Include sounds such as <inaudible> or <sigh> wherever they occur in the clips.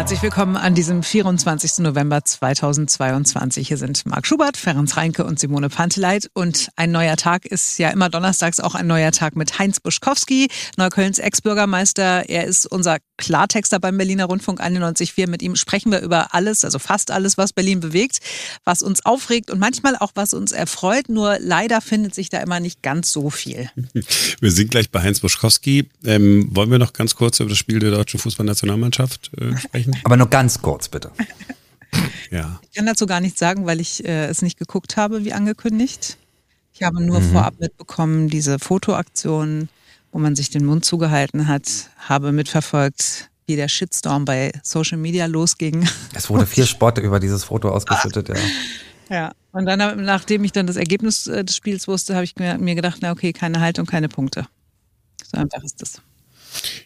Herzlich willkommen an diesem 24. November 2022. Hier sind Marc Schubert, Ferenc Reinke und Simone Panteleit. Und ein neuer Tag ist ja immer donnerstags auch ein neuer Tag mit Heinz Buschkowski, Neuköllns Ex-Bürgermeister. Er ist unser Klartexter beim Berliner Rundfunk 91.4. Mit ihm sprechen wir über alles, also fast alles, was Berlin bewegt, was uns aufregt und manchmal auch was uns erfreut. Nur leider findet sich da immer nicht ganz so viel. <laughs> Wir sind gleich bei Heinz Buschkowski. Ähm, wollen wir noch ganz kurz über das Spiel der deutschen Fußballnationalmannschaft äh, sprechen? Aber nur ganz kurz, bitte. <laughs> Ja. Ich kann dazu gar nichts sagen, weil ich äh, es nicht geguckt habe, wie angekündigt. Ich habe nur mhm. vorab mitbekommen, diese Fotoaktion, wo man sich den Mund zugehalten hat, habe mitverfolgt, wie der Shitstorm bei Social Media losging. Es wurde viel <laughs> Spott über dieses Foto ausgeschüttet, ja. Ja, und dann, nachdem ich dann das Ergebnis äh, des Spiels wusste, habe ich mir gedacht, na okay, keine Haltung, keine Punkte. So einfach ist das.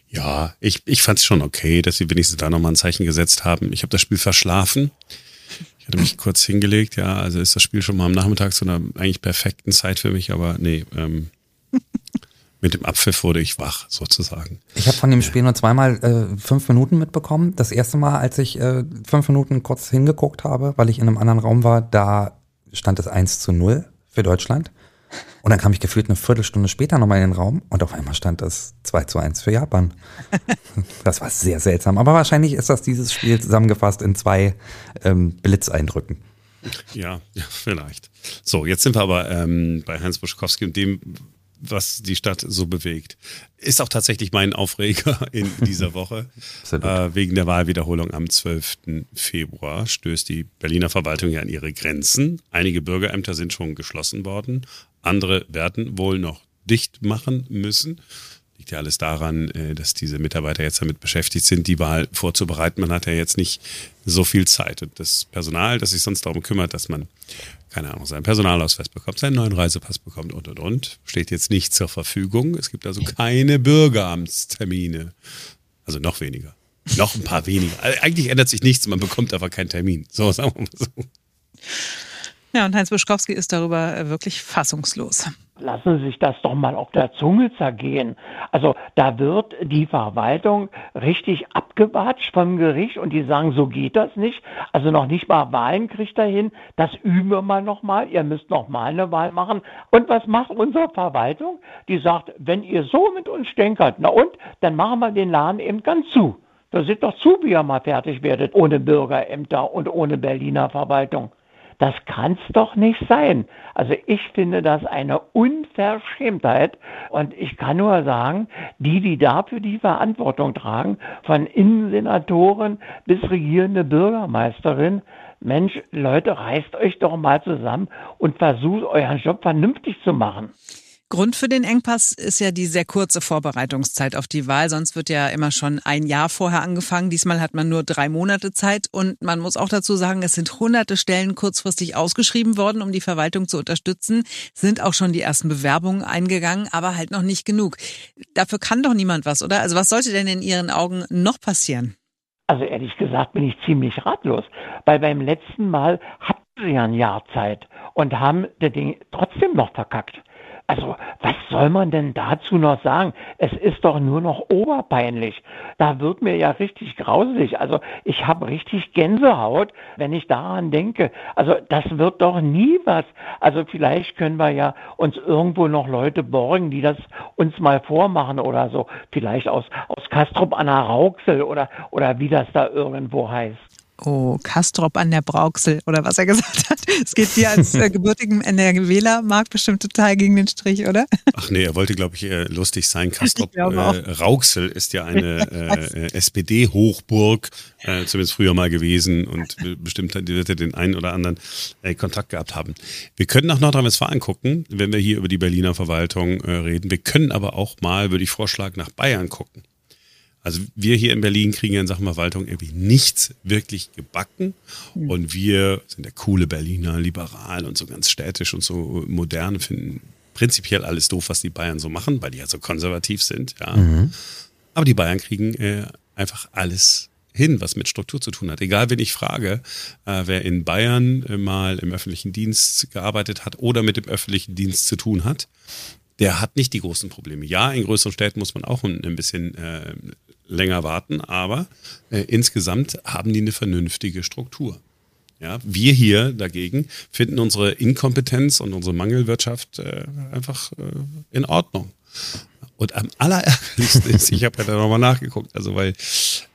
Ja, ich, ich fand es schon okay, dass sie wenigstens da nochmal ein Zeichen gesetzt haben. Ich habe das Spiel verschlafen. Ich hatte mich kurz hingelegt, ja, also ist das Spiel schon mal am Nachmittag zu einer eigentlich perfekten Zeit für mich, aber nee, ähm, <laughs> mit dem Abpfiff wurde ich wach, sozusagen. Ich habe von dem Spiel nur zweimal äh, fünf Minuten mitbekommen. Das erste Mal, als ich äh, fünf Minuten kurz hingeguckt habe, weil ich in einem anderen Raum war, da stand es 1 zu 0 für Deutschland. Und dann kam ich gefühlt eine Viertelstunde später nochmal in den Raum und auf einmal stand es 2 zu 1 für Japan. <laughs> Das war sehr seltsam. Aber wahrscheinlich ist das dieses Spiel zusammengefasst in zwei ähm, Blitzeindrücken. Ja, ja, vielleicht. So, jetzt sind wir aber ähm, bei Hans Buschkowski und dem, was die Stadt so bewegt. Ist auch tatsächlich mein Aufreger <laughs> in dieser Woche. äh, wegen der Wahlwiederholung am 12. Februar stößt die Berliner Verwaltung ja an ihre Grenzen. Einige Bürgerämter sind schon geschlossen worden. Andere werden wohl noch dicht machen müssen. Liegt ja alles daran, äh, dass diese Mitarbeiter jetzt damit beschäftigt sind, die Wahl vorzubereiten. Man hat ja jetzt nicht so viel Zeit. Und das Personal, das sich sonst darum kümmert, dass man, keine Ahnung, seinen Personalausweis bekommt, seinen neuen Reisepass bekommt und und und, steht jetzt nicht zur Verfügung. Es gibt also keine Bürgeramtstermine. Also noch weniger. Noch ein paar weniger. Eigentlich ändert sich nichts, man bekommt aber keinen Termin. So, sagen wir mal so. Ja, und Heinz Buschkowski ist darüber äh, wirklich fassungslos. Lassen Sie sich das doch mal auf der Zunge zergehen. Also da wird die Verwaltung richtig abgewatscht vom Gericht und die sagen, so geht das nicht. Also noch nicht mal Wahlen kriegt er hin. Das üben wir mal nochmal. Ihr müsst noch mal eine Wahl machen. Und was macht unsere Verwaltung? Die sagt, wenn ihr so mit uns stänkert, na und, dann machen wir den Laden eben ganz zu. Da seht doch zu, wie ihr mal fertig werdet ohne Bürgerämter und ohne Berliner Verwaltung. Das kann's doch nicht sein. Also ich finde das eine Unverschämtheit. Und ich kann nur sagen, die, die dafür die Verantwortung tragen, von Innensenatoren bis regierende Bürgermeisterin, Mensch, Leute, reißt euch doch mal zusammen und versucht euren Job vernünftig zu machen. Grund für den Engpass ist ja die sehr kurze Vorbereitungszeit auf die Wahl. Sonst wird ja immer schon ein Jahr vorher angefangen. Diesmal hat man nur drei Monate Zeit. Und man muss auch dazu sagen, es sind hunderte Stellen kurzfristig ausgeschrieben worden, um die Verwaltung zu unterstützen. Sind auch schon die ersten Bewerbungen eingegangen, aber halt noch nicht genug. Dafür kann doch niemand was, oder? Also was sollte denn in Ihren Augen noch passieren? Also ehrlich gesagt bin ich ziemlich ratlos, weil beim letzten Mal hatten sie ja ein Jahr Zeit und haben das Ding trotzdem noch verkackt. Also, was soll man denn dazu noch sagen? Es ist doch nur noch oberpeinlich. Da wird mir ja richtig grauselig. Also, ich habe richtig Gänsehaut, wenn ich daran denke. Also, das wird doch nie was. Also, vielleicht können wir ja uns irgendwo noch Leute borgen, die das uns mal vormachen oder so. Vielleicht aus, aus Kastrop an der Rauxel oder, oder wie das da irgendwo heißt. Oh, Kastrop an der Brauxel oder was er <laughs> gesagt hat. Es geht dir als äh, gebürtigen NRWler, Marc, bestimmt total gegen den Strich, oder? Ach nee, er wollte, glaube ich, äh, lustig sein. Kastrop <laughs> äh, Rauxel ist ja eine äh, SPD-Hochburg, äh, zumindest früher mal gewesen und bestimmt wird er den einen oder anderen äh, Kontakt gehabt haben. Wir können nach Nordrhein-Westfalen gucken, wenn wir hier über die Berliner Verwaltung äh, reden. Wir können aber auch mal, würde ich vorschlagen, nach Bayern gucken. Also wir hier in Berlin kriegen ja in Sachen Verwaltung irgendwie nichts wirklich gebacken. Mhm. Und wir sind der coole Berliner, liberal und so ganz städtisch und so modern, finden prinzipiell alles doof, was die Bayern so machen, weil die ja so konservativ sind. Ja. Mhm. Aber die Bayern kriegen äh, einfach alles hin, was mit Struktur zu tun hat. Egal, wen ich frage, äh, wer in Bayern äh, mal im öffentlichen Dienst gearbeitet hat oder mit dem öffentlichen Dienst zu tun hat, der hat nicht die großen Probleme. Ja, in größeren Städten muss man auch ein, ein bisschen äh, länger warten, aber äh, insgesamt haben die eine vernünftige Struktur. Ja, wir hier dagegen finden unsere Inkompetenz und unsere Mangelwirtschaft äh, einfach äh, in Ordnung. Und am allerärgerlichsten ist, ich habe ja da nochmal nachgeguckt, also weil,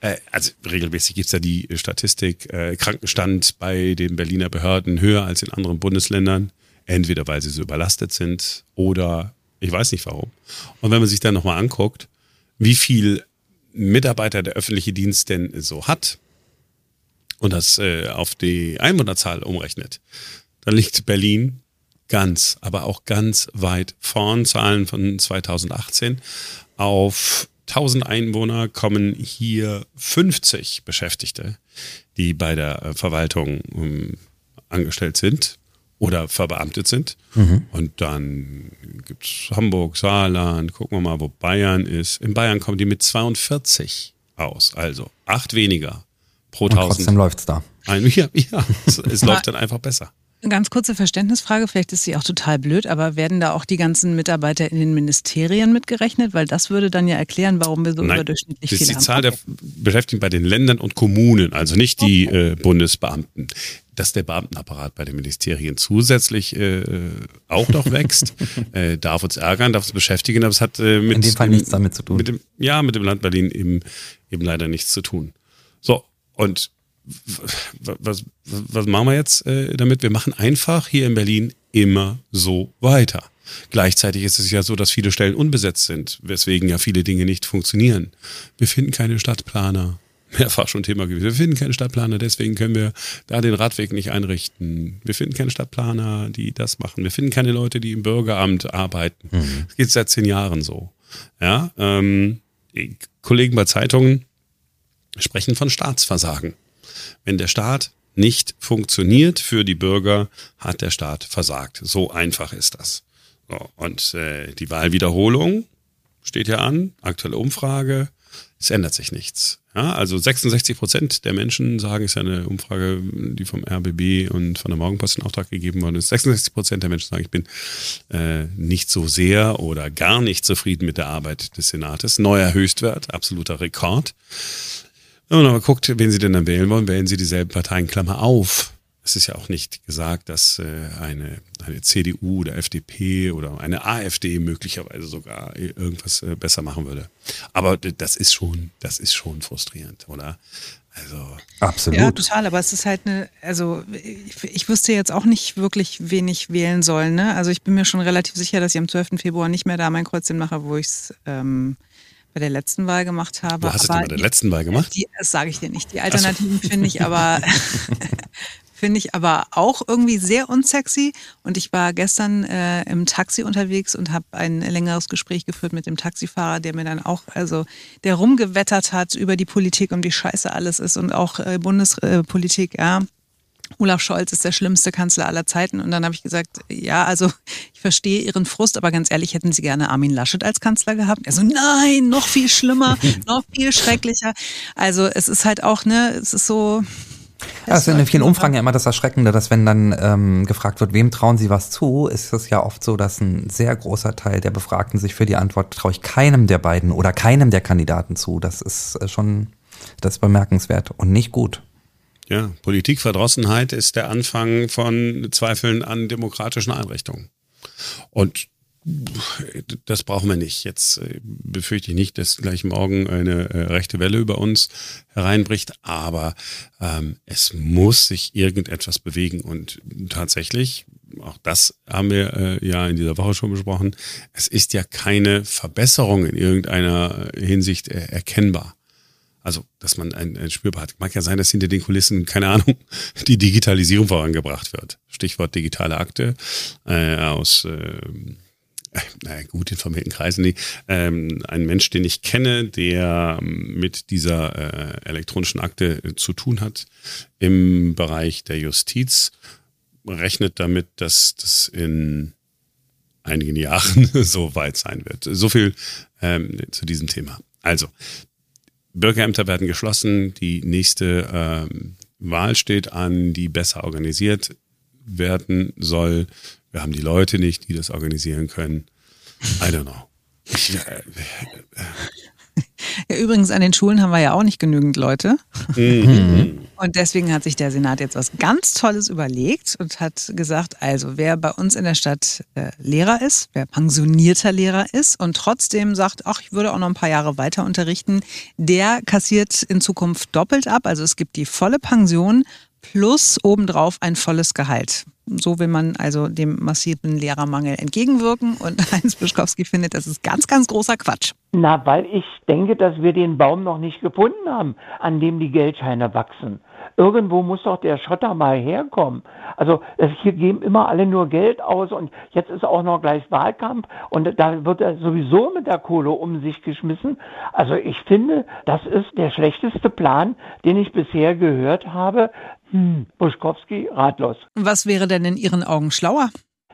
äh, also regelmäßig gibt's ja die Statistik, äh, Krankenstand bei den Berliner Behörden höher als in anderen Bundesländern, entweder weil sie so überlastet sind oder ich weiß nicht warum. Und wenn man sich dann nochmal anguckt, wie viel Mitarbeiter der öffentliche Dienst denn so hat und das äh, auf die Einwohnerzahl umrechnet, dann liegt Berlin ganz, aber auch ganz weit vorn. Zahlen von 2018. Auf 1000 Einwohner kommen hier 50 Beschäftigte, die bei der äh, Verwaltung ähm, angestellt sind oder verbeamtet sind. Mhm. Und dann gibt es Hamburg, Saarland, gucken wir mal, wo Bayern ist. In Bayern kommen die mit 42 aus, also acht weniger pro Und 1000. Trotzdem läuft es da. Ein, <laughs> ja, ja, es, es läuft dann einfach besser. Eine ganz kurze Verständnisfrage, vielleicht ist sie auch total blöd, aber werden da auch die ganzen Mitarbeiter in den Ministerien mitgerechnet? Weil das würde dann ja erklären, warum wir so Nein, überdurchschnittlich viele haben. Das ist die Zahl der Beschäftigten bei den Ländern und Kommunen, also nicht die okay. äh, Bundesbeamten. Dass der Beamtenapparat bei den Ministerien zusätzlich äh, auch noch <laughs> wächst, äh, darf uns ärgern, darf uns beschäftigen, aber es hat äh, mit, in dem Fall nichts damit zu tun. Mit dem, ja, mit dem Land Berlin eben, eben leider nichts zu tun. So, und was, was machen wir jetzt äh, damit? Wir machen einfach hier in Berlin immer so weiter. Gleichzeitig ist es ja so, dass viele Stellen unbesetzt sind, weswegen ja viele Dinge nicht funktionieren. Wir finden keine Stadtplaner. Mehrfach schon Thema gewesen. Wir finden keine Stadtplaner, deswegen können wir da den Radweg nicht einrichten. Wir finden keine Stadtplaner, die das machen. Wir finden keine Leute, die im Bürgeramt arbeiten. Mhm. Das geht seit zehn Jahren so. Ja, ähm, Kollegen bei Zeitungen sprechen von Staatsversagen. Wenn der Staat nicht funktioniert für die Bürger, hat der Staat versagt. So einfach ist das. So, und äh, die Wahlwiederholung steht ja an, aktuelle Umfrage, es ändert sich nichts. Ja, also 66 Prozent der Menschen sagen, ist ja eine Umfrage, die vom RBB und von der Morgenpost in Auftrag gegeben worden ist. 66 Prozent der Menschen sagen, ich bin äh, nicht so sehr oder gar nicht zufrieden mit der Arbeit des Senates. Neuer Höchstwert, absoluter Rekord. Wenn man aber guckt, wen Sie denn dann wählen wollen, wählen Sie dieselben Parteien, Klammer auf. Es ist ja auch nicht gesagt, dass äh, eine, eine CDU oder FDP oder eine AfD möglicherweise sogar irgendwas äh, besser machen würde. Aber das ist schon, das ist schon frustrierend, oder? Also. Absolut. Ja, total. Aber es ist halt eine, also ich, ich wüsste jetzt auch nicht wirklich, wen ich wählen soll. Ne? Also ich bin mir schon relativ sicher, dass ich am 12. Februar nicht mehr da mein Kreuzchen mache, wo ich es ähm, bei der letzten Wahl gemacht habe. Wo hast du denn bei der letzten Wahl gemacht? Die, das sage ich dir nicht. Die Alternativen so. finde ich aber <laughs> <laughs> finde ich aber auch irgendwie sehr unsexy. Und ich war gestern äh, im Taxi unterwegs und habe ein längeres Gespräch geführt mit dem Taxifahrer, der mir dann auch, also der rumgewettert hat über die Politik und wie scheiße alles ist und auch äh, Bundespolitik, ja. Olaf Scholz ist der schlimmste Kanzler aller Zeiten. Und dann habe ich gesagt, ja, also ich verstehe Ihren Frust, aber ganz ehrlich, hätten Sie gerne Armin Laschet als Kanzler gehabt? Er so, nein, noch viel schlimmer, <laughs> noch viel schrecklicher. Also es ist halt auch, ne, es ist so. Ja, es ist in vielen Umfragen ja immer das Erschreckende, dass wenn dann ähm, gefragt wird, wem trauen Sie was zu, ist es ja oft so, dass ein sehr großer Teil der Befragten sich für die Antwort traue ich keinem der beiden oder keinem der Kandidaten zu. Das ist äh, schon das ist bemerkenswert und nicht gut. Ja, Politikverdrossenheit ist der Anfang von Zweifeln an demokratischen Einrichtungen. Und das brauchen wir nicht. Jetzt äh, befürchte ich nicht, dass gleich morgen eine äh, rechte Welle über uns hereinbricht, aber ähm, es muss sich irgendetwas bewegen und tatsächlich, auch das haben wir äh, ja in dieser Woche schon besprochen, es ist ja keine Verbesserung in irgendeiner Hinsicht äh, erkennbar. Also, dass man ein, ein Spürbar hat. Mag ja sein, dass hinter den Kulissen, keine Ahnung, <laughs> die Digitalisierung vorangebracht wird. Stichwort digitale Akte äh, aus äh, <laughs> naja, gut informierten Kreisen. Nee, ähm, ein Mensch, den ich kenne, der mit dieser äh, elektronischen Akte äh, zu tun hat im Bereich der Justiz, rechnet damit, dass das in einigen Jahren <laughs> so weit sein wird. So viel ähm, zu diesem Thema. Also, Bürgerämter werden geschlossen, die nächste ähm, Wahl steht an, die besser organisiert werden soll. Wir haben die Leute nicht, die das organisieren können. I don't know. Ich, äh, Ja, übrigens, an den Schulen haben wir ja auch nicht genügend Leute. Mhm. Und deswegen hat sich der Senat jetzt was ganz Tolles überlegt und hat gesagt, also wer bei uns in der Stadt äh, Lehrer ist, wer pensionierter Lehrer ist und trotzdem sagt, ach, ich würde auch noch ein paar Jahre weiter unterrichten, der kassiert in Zukunft doppelt ab. Also es gibt die volle Pension plus obendrauf ein volles Gehalt. So will man also dem massiven Lehrermangel entgegenwirken. Und <laughs> Heinz Bischkowski findet, das ist ganz, ganz großer Quatsch. Na, weil ich denke, dass wir den Baum noch nicht gefunden haben, an dem die Geldscheine wachsen. Irgendwo muss doch der Schotter mal herkommen. Also hier geben immer alle nur Geld aus und jetzt ist auch noch gleich Wahlkampf und da wird er sowieso mit der Kohle um sich geschmissen. Also ich finde, das ist der schlechteste Plan, den ich bisher gehört habe. Hm, Buschkowski ratlos. Was wäre denn in Ihren Augen schlauer?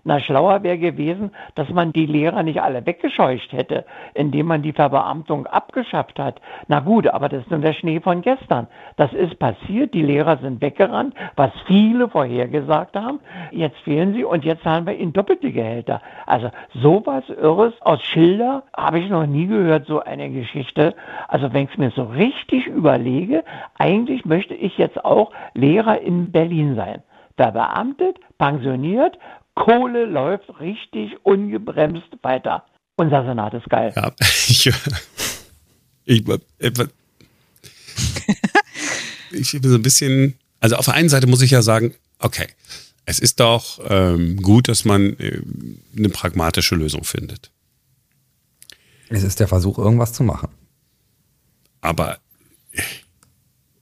Na, schlauer wäre gewesen, dass man die Lehrer nicht alle weggescheucht hätte, indem man die Verbeamtung abgeschafft hat. Na gut, aber das ist nur der Schnee von gestern. Das ist passiert, die Lehrer sind weggerannt, was viele vorhergesagt haben. Jetzt fehlen sie und jetzt zahlen wir ihnen doppelte Gehälter. Also sowas Irres aus Schilder habe ich noch nie gehört, so eine Geschichte. Also wenn ich es mir so richtig überlege, eigentlich möchte ich jetzt auch Lehrer in Berlin sein verbeamtet, pensioniert Kohle läuft richtig ungebremst weiter. Unser Senat ist geil. Ja, <laughs> ich, ich, <laughs> ich bin so ein bisschen, also auf der einen Seite muss ich ja sagen, okay, es ist doch ähm, gut, dass man äh, eine pragmatische Lösung findet. Es ist der Versuch, irgendwas zu machen. Aber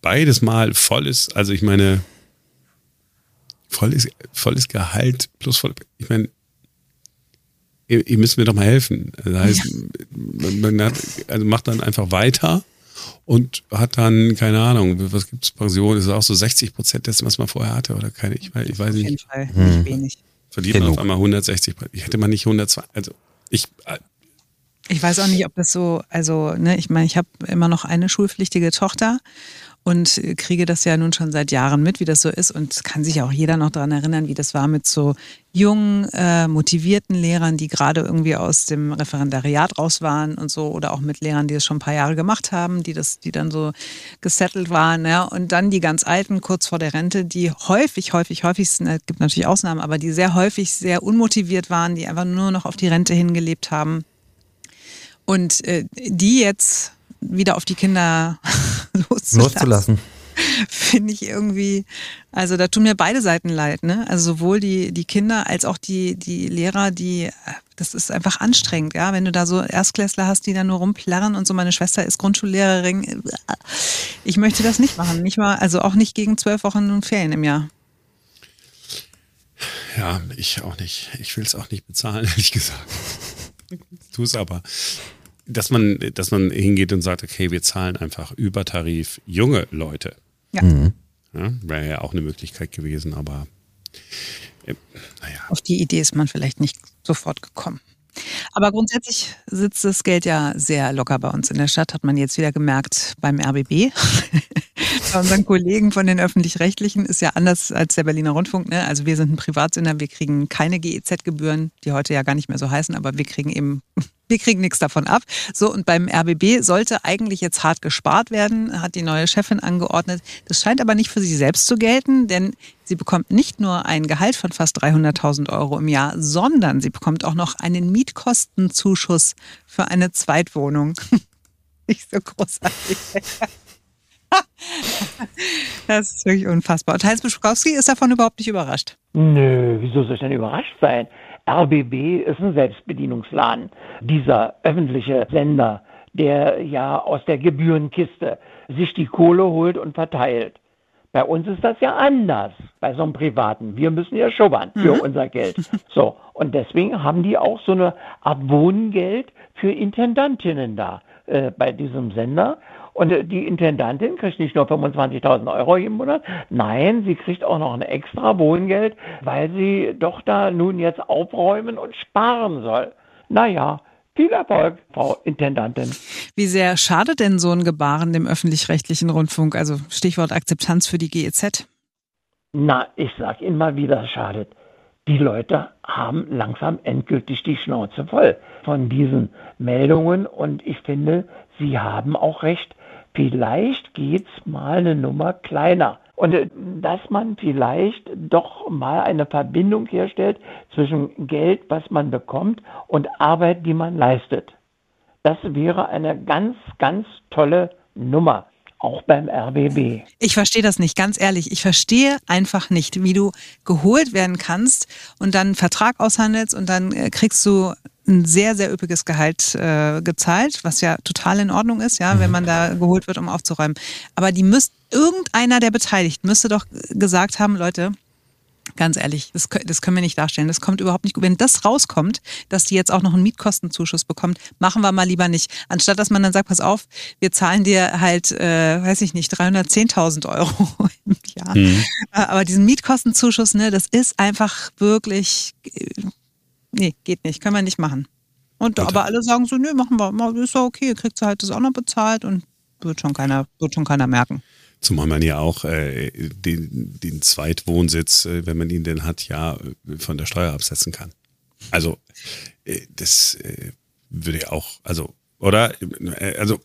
beides mal voll ist, also ich meine, volles, volles Gehalt plus voll. Ich meine, ihr, ihr, müsst mir doch mal helfen. Das heißt, ja. man, hat, also macht dann einfach weiter und hat dann, keine Ahnung, was gibt es Pension? Ist es auch so 60 Prozent dessen, was man vorher hatte oder keine? Ich, ich weiß nicht. Auf jeden Fall, hm. nicht wenig. Verdient man auf einmal 160, ich hätte man nicht 120, also ich, ich weiß auch nicht, ob das so, also, ne, ich meine, ich habe immer noch eine schulpflichtige Tochter und kriege das ja nun schon seit Jahren mit, wie das so ist. Und kann sich auch jeder noch daran erinnern, wie das war mit so jungen, äh, motivierten Lehrern, die gerade irgendwie aus dem Referendariat raus waren und so. Oder auch mit Lehrern, die es schon ein paar Jahre gemacht haben, die das, die dann so gesettelt waren, ja. Und dann die ganz alten kurz vor der Rente, die häufig, häufig, häufig, es gibt natürlich Ausnahmen, aber die sehr häufig sehr unmotiviert waren, die einfach nur noch auf die Rente hingelebt haben. Und äh, die jetzt wieder auf die Kinder <laughs> loszulassen. loszulassen. Finde ich irgendwie, also da tun mir beide Seiten leid, ne? Also sowohl die, die Kinder als auch die, die Lehrer, die, das ist einfach anstrengend, ja? Wenn du da so Erstklässler hast, die da nur rumplärren und so, meine Schwester ist Grundschullehrerin. Ich möchte das nicht machen, nicht mal, also auch nicht gegen zwölf Wochen Ferien im Jahr. Ja, ich auch nicht. Ich will es auch nicht bezahlen, <laughs> ehrlich gesagt. Tu es aber dass man, dass man hingeht und sagt, okay, wir zahlen einfach über Tarif junge Leute. Ja. Mhm. ja Wäre ja auch eine Möglichkeit gewesen, aber äh, naja. Auf die Idee ist man vielleicht nicht sofort gekommen. Aber grundsätzlich sitzt das Geld ja sehr locker bei uns in der Stadt, hat man jetzt wieder gemerkt beim RBB. <laughs> bei unseren Kollegen von den Öffentlich-Rechtlichen ist ja anders als der Berliner Rundfunk. Ne? Also wir sind ein Privatsender, wir kriegen keine GEZ-Gebühren, die heute ja gar nicht mehr so heißen, aber wir kriegen eben wir kriegen nichts davon ab. So, und beim RBB sollte eigentlich jetzt hart gespart werden, hat die neue Chefin angeordnet. Das scheint aber nicht für sie selbst zu gelten, denn sie bekommt nicht nur ein Gehalt von fast 300.000 Euro im Jahr, sondern sie bekommt auch noch einen Mietkostenzuschuss für eine Zweitwohnung. <laughs> nicht so großartig. <laughs> Das ist wirklich unfassbar. Und Heinz Buschkowski ist davon überhaupt nicht überrascht. Nö, wieso soll ich denn überrascht sein? RBB ist ein Selbstbedienungsladen. Dieser öffentliche Sender, der ja aus der Gebührenkiste sich die Kohle holt und verteilt. Bei uns ist das ja anders, bei so einem Privaten. Wir müssen ja schubbern für mhm. unser Geld. <laughs> So, und deswegen haben die auch so eine Art Wohngeld für Intendantinnen da äh, bei diesem Sender. Und äh, die Intendantin kriegt nicht nur 25.000 Euro im Monat, nein, sie kriegt auch noch ein extra Wohngeld, weil sie doch da nun jetzt aufräumen und sparen soll. Naja, viel Erfolg, Frau Intendantin. Wie sehr schadet denn so ein Gebaren dem öffentlich-rechtlichen Rundfunk? Also Stichwort Akzeptanz für die GEZ. Na, ich sag Ihnen mal, wie das schadet. die Leute haben langsam endgültig die Schnauze voll von diesen Meldungen und ich finde, sie haben auch recht. Vielleicht geht's mal eine Nummer kleiner. Und äh, dass man vielleicht doch mal eine Verbindung herstellt zwischen Geld, was man bekommt, und Arbeit, die man leistet. Das wäre eine ganz, ganz tolle Nummer auch beim RBB. Ich verstehe das nicht, ganz ehrlich. Ich verstehe einfach nicht, wie du geholt werden kannst und dann einen Vertrag aushandelst und dann äh, kriegst du ein sehr, sehr üppiges Gehalt äh, gezahlt, was ja total in Ordnung ist, ja, wenn mhm. man da geholt wird, um aufzuräumen. Aber die müsst, irgendeiner der Beteiligten müsste doch gesagt haben, Leute, Ganz ehrlich, das, das, können wir nicht darstellen. Das kommt überhaupt nicht gut. Wenn das rauskommt, dass die jetzt auch noch einen Mietkostenzuschuss bekommt, machen wir mal lieber nicht. Anstatt dass man dann sagt, pass auf, wir zahlen dir halt, äh, weiß ich nicht, 310.000 Euro <laughs> im Jahr. Mhm. Äh, aber diesen Mietkostenzuschuss, ne, das ist einfach wirklich, äh, nee, geht nicht, können wir nicht machen. Und Bitte. aber alle sagen so, nö, machen wir, ist ja okay, kriegt sie halt das auch noch bezahlt und wird schon keiner, wird schon keiner merken. Zumal man ja auch äh, den, den Zweitwohnsitz, äh, wenn man ihn denn hat, ja äh, von der Steuer absetzen kann. Also äh, das äh, würde ja auch, also, oder? Äh, also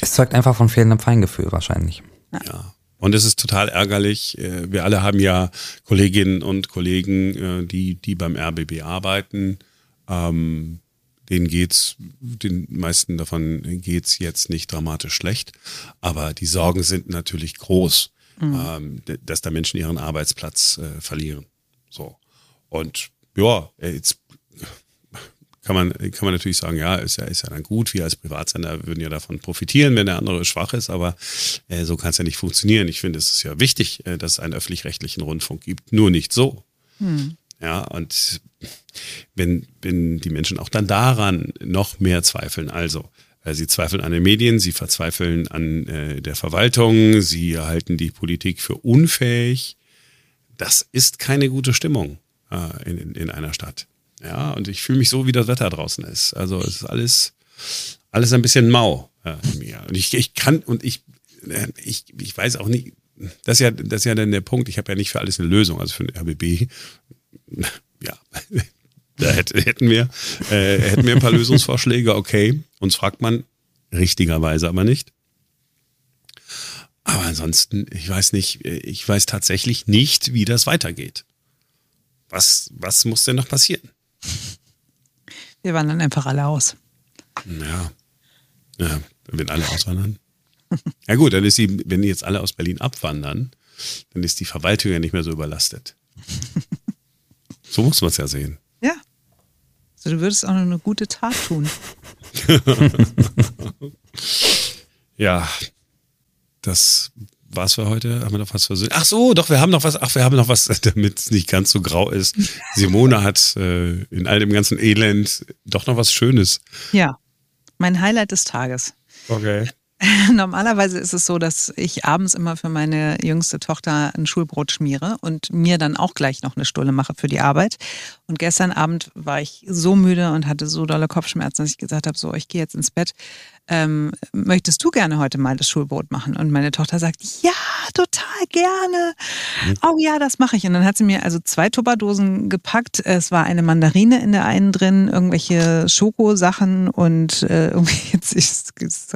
Es zeugt einfach von fehlendem Feingefühl wahrscheinlich. Ja. Und es ist total ärgerlich. Wir alle haben ja Kolleginnen und Kollegen, die, die beim RBB arbeiten. Ähm, denen geht's, den meisten davon geht's jetzt nicht dramatisch schlecht, aber die Sorgen sind natürlich groß, mhm. ähm, dass da Menschen ihren Arbeitsplatz äh, verlieren. So und ja, jetzt kann man, kann man natürlich sagen, ja, ist ja, ist ja dann gut. Wir als Privatsender würden ja davon profitieren, wenn der andere schwach ist, aber äh, so kann es ja nicht funktionieren. Ich finde, es ist ja wichtig, äh, dass es einen öffentlich-rechtlichen Rundfunk gibt, nur nicht so. Hm. Ja, und wenn, wenn die Menschen auch dann daran noch mehr zweifeln, also äh, sie zweifeln an den Medien, sie verzweifeln an äh, der Verwaltung, sie halten die Politik für unfähig, das ist keine gute Stimmung äh, in, in einer Stadt. Ja, und ich fühle mich so, wie das Wetter draußen ist. Also es ist alles, alles ein bisschen mau äh, in mir. Und ich, ich kann, und ich, äh, ich, ich weiß auch nicht, das ist ja, das ist ja dann der Punkt, ich habe ja nicht für alles eine Lösung. Also für den RBB ja, <laughs> da hätten wir, äh, hätten wir ein paar <laughs> Lösungsvorschläge, okay. Uns fragt man richtigerweise aber nicht. Aber ansonsten, ich weiß nicht, ich weiß tatsächlich nicht, wie das weitergeht. Was, was muss denn noch passieren? Wir wandern einfach alle aus. Ja. ja wenn alle auswandern. <laughs> Ja gut, dann ist die, wenn jetzt alle aus Berlin abwandern, dann ist die Verwaltung ja nicht mehr so überlastet. So muss man es ja sehen. Ja. Also du würdest auch noch eine gute Tat tun. <laughs> ja, das war's für heute. Haben wir noch was versöhnt? Ach so, doch, wir haben noch was. Ach, wir haben noch was, <laughs> damit es nicht ganz so grau ist. Simone hat äh, in all dem ganzen Elend doch noch was Schönes. Ja, mein Highlight des Tages. Okay. <laughs> Normalerweise ist es so, dass ich abends immer für meine jüngste Tochter ein Schulbrot schmiere und mir dann auch gleich noch eine Stulle mache für die Arbeit. Und gestern Abend war ich so müde und hatte so dolle Kopfschmerzen, dass ich gesagt habe, so, ich gehe jetzt ins Bett ähm, möchtest du gerne heute mal das Schulbrot machen? Und meine Tochter sagt, ja, total gerne. Mhm. Oh ja, das mache ich. Und dann hat sie mir also zwei Tupperdosen gepackt. Es war eine Mandarine in der einen drin, irgendwelche Schokosachen und äh, irgendwie, <laughs> es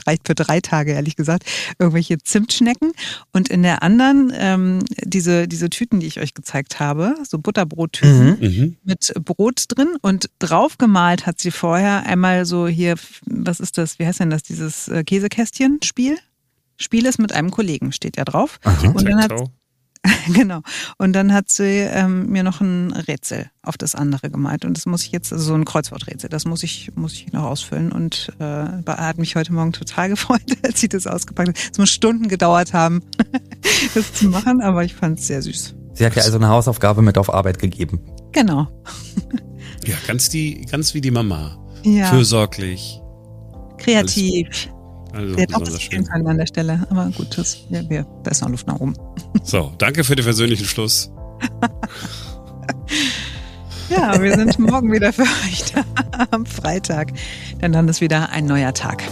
reicht für drei Tage, ehrlich gesagt, irgendwelche Zimtschnecken. Und in der anderen ähm, diese, diese Tüten, die ich euch gezeigt habe, so Butterbrottüten mhm. mhm. mit Brot drin. Und draufgemalt hat sie vorher einmal so hier, was ist das, wie heißt denn das? Das dieses äh, Käsekästchen-Spiel. Spiel ist mit einem Kollegen, steht ja drauf. Aha. Und dann hat, <laughs> genau. Und dann hat sie ähm, mir noch ein Rätsel auf das andere gemalt. Und das muss ich jetzt, also so ein Kreuzworträtsel, das muss ich, muss ich noch ausfüllen. Und äh, hat mich heute Morgen total <laughs> gefreut, als sie das ausgepackt hat. Es muss Stunden gedauert haben, <laughs> das zu machen, aber ich fand es sehr süß. Sie hat ja also eine Hausaufgabe mit auf Arbeit gegeben. Genau. ja, ganz, die, ganz wie die Mama. Ja. Fürsorglich, kreativ. Also Der auch das schön an der Stelle. Aber gut, das, ja, wir, da ist noch Luft nach oben. So, danke für den persönlichen Schluss. <laughs> ja, wir sind morgen wieder für euch da am Freitag. Denn dann ist wieder ein neuer Tag.